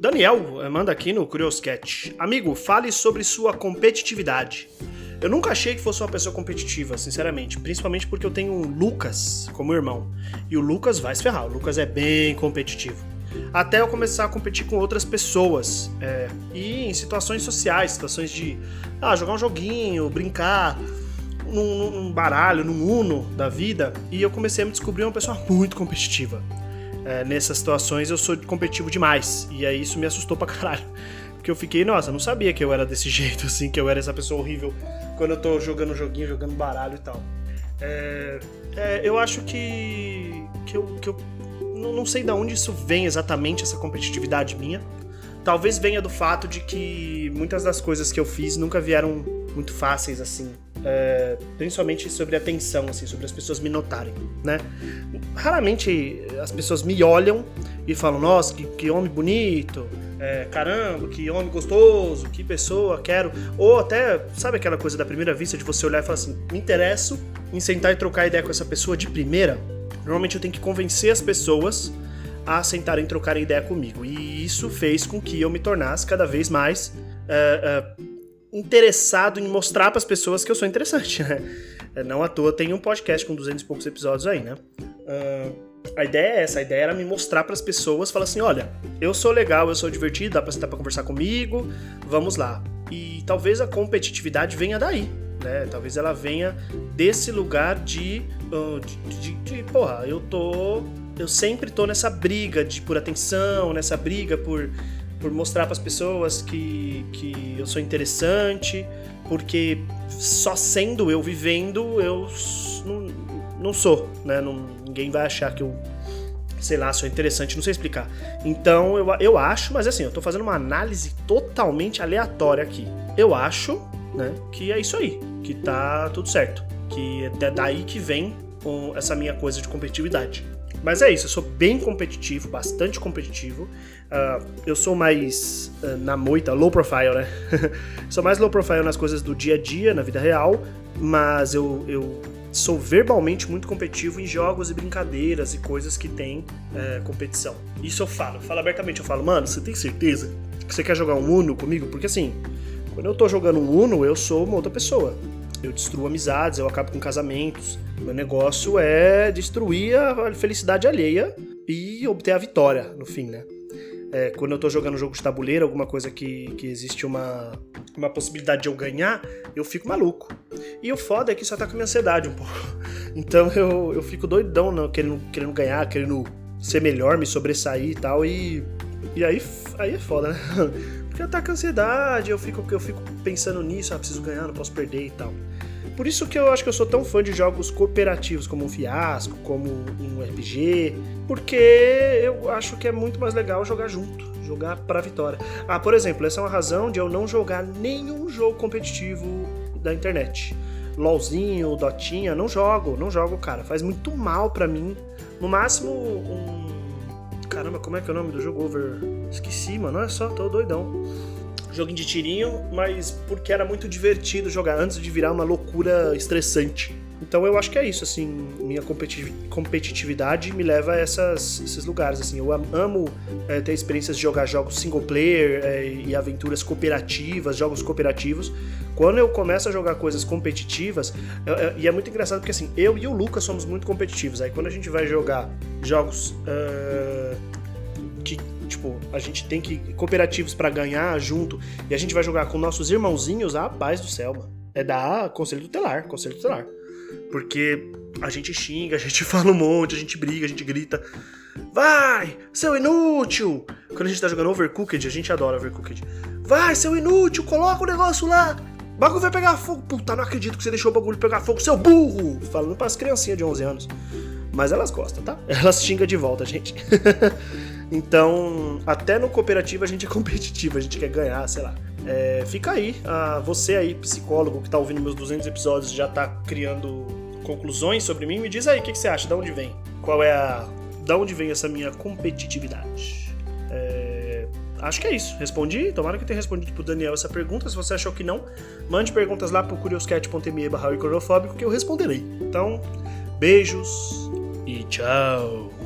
Daniel eh, manda aqui no Curioscat. Amigo, fale sobre sua competitividade. Eu nunca achei que fosse uma pessoa competitiva, sinceramente. Principalmente porque eu tenho o Lucas como irmão. E o Lucas vai se ferrar. O Lucas é bem competitivo. Até eu começar a competir com outras pessoas. É, e em situações sociais, situações de ah, jogar um joguinho, brincar num, num baralho, num Uno da vida. E eu comecei a me descobrir uma pessoa muito competitiva. É, nessas situações eu sou competitivo demais. E aí isso me assustou pra caralho. Porque eu fiquei, nossa, não sabia que eu era desse jeito, assim, que eu era essa pessoa horrível quando eu tô jogando joguinho, jogando baralho e tal. É, é, eu acho que, que eu, que eu não, não sei de onde isso vem exatamente, essa competitividade minha. Talvez venha do fato de que muitas das coisas que eu fiz nunca vieram muito fáceis assim. É, principalmente sobre atenção, assim, sobre as pessoas me notarem, né? Raramente as pessoas me olham e falam, nossa, que, que homem bonito, é, caramba, que homem gostoso, que pessoa, quero. Ou até, sabe aquela coisa da primeira vista de você olhar e falar assim: me interesso em sentar e trocar ideia com essa pessoa de primeira? Normalmente eu tenho que convencer as pessoas a sentarem e trocarem ideia comigo. E isso fez com que eu me tornasse cada vez mais é, é, interessado em mostrar para as pessoas que eu sou interessante, né? Não à toa tem um podcast com 200 e poucos episódios aí, né? Uh, a ideia é essa, a ideia era me mostrar para as pessoas, falar assim, olha, eu sou legal, eu sou divertido, dá para sentar para conversar comigo, vamos lá. E talvez a competitividade venha daí, né? Talvez ela venha desse lugar de, de, de, de porra, eu tô, eu sempre tô nessa briga de por atenção, nessa briga por por mostrar para as pessoas que, que eu sou interessante, porque só sendo eu vivendo, eu não, não sou, né? Não, ninguém vai achar que eu, sei lá, sou interessante, não sei explicar. Então eu, eu acho, mas assim, eu tô fazendo uma análise totalmente aleatória aqui. Eu acho, né, que é isso aí, que tá tudo certo. Que é daí que vem essa minha coisa de competitividade. Mas é isso, eu sou bem competitivo, bastante competitivo. Uh, eu sou mais uh, na moita, low profile, né? sou mais low profile nas coisas do dia a dia, na vida real, mas eu, eu sou verbalmente muito competitivo em jogos e brincadeiras e coisas que tem é, competição. Isso eu falo, eu falo abertamente, eu falo, mano, você tem certeza que você quer jogar um Uno comigo? Porque assim, quando eu tô jogando um Uno, eu sou uma outra pessoa. Eu destruo amizades, eu acabo com casamentos. Meu negócio é destruir a felicidade alheia e obter a vitória no fim, né? É, quando eu tô jogando jogo de tabuleiro, alguma coisa que, que existe uma, uma possibilidade de eu ganhar, eu fico maluco. E o foda é que isso ataca minha ansiedade um pouco. Então eu, eu fico doidão não, querendo, querendo ganhar, querendo ser melhor, me sobressair e tal. E, e aí, aí é foda, né? Porque ataca a ansiedade, eu fico, eu fico pensando nisso, ah, preciso ganhar, não posso perder e tal. Por isso que eu acho que eu sou tão fã de jogos cooperativos, como um Fiasco, como um RPG, porque eu acho que é muito mais legal jogar junto, jogar pra vitória. Ah, por exemplo, essa é uma razão de eu não jogar nenhum jogo competitivo da internet. LOLzinho, Dotinha, não jogo, não jogo, cara. Faz muito mal pra mim. No máximo, um. Caramba, como é que é o nome do jogo? Over. Esqueci, mano. Olha só, tô doidão joguinho de tirinho, mas porque era muito divertido jogar antes de virar uma loucura estressante. Então eu acho que é isso, assim, minha competitividade me leva a essas, esses lugares, assim, eu amo é, ter experiências de jogar jogos single player é, e aventuras cooperativas, jogos cooperativos. Quando eu começo a jogar coisas competitivas, é, e é muito engraçado porque assim, eu e o Lucas somos muito competitivos, aí quando a gente vai jogar jogos uh, tipo, a gente tem que cooperativos para ganhar junto e a gente vai jogar com nossos irmãozinhos, a paz do céu, mano. É da Conselho Tutelar, Conselho Tutelar. Porque a gente xinga, a gente fala um monte, a gente briga, a gente grita. Vai, seu inútil! Quando a gente tá jogando Overcooked, a gente adora Overcooked. Vai, seu inútil, coloca o negócio lá! O bagulho vai pegar fogo. Puta, não acredito que você deixou o bagulho pegar fogo, seu burro! Falando pras criancinhas de 11 anos. Mas elas gostam, tá? Elas xingam de volta, gente. Então, até no cooperativo a gente é competitivo, a gente quer ganhar, sei lá. É, fica aí, você aí, psicólogo que tá ouvindo meus 200 episódios, já tá criando conclusões sobre mim, me diz aí o que, que, você acha, de onde vem? Qual é a. Da onde vem essa minha competitividade? É, acho que é isso. Respondi. Tomara que tenha respondido pro Daniel essa pergunta. Se você achou que não, mande perguntas lá pro curioscat.me barra que eu responderei. Então, beijos e tchau.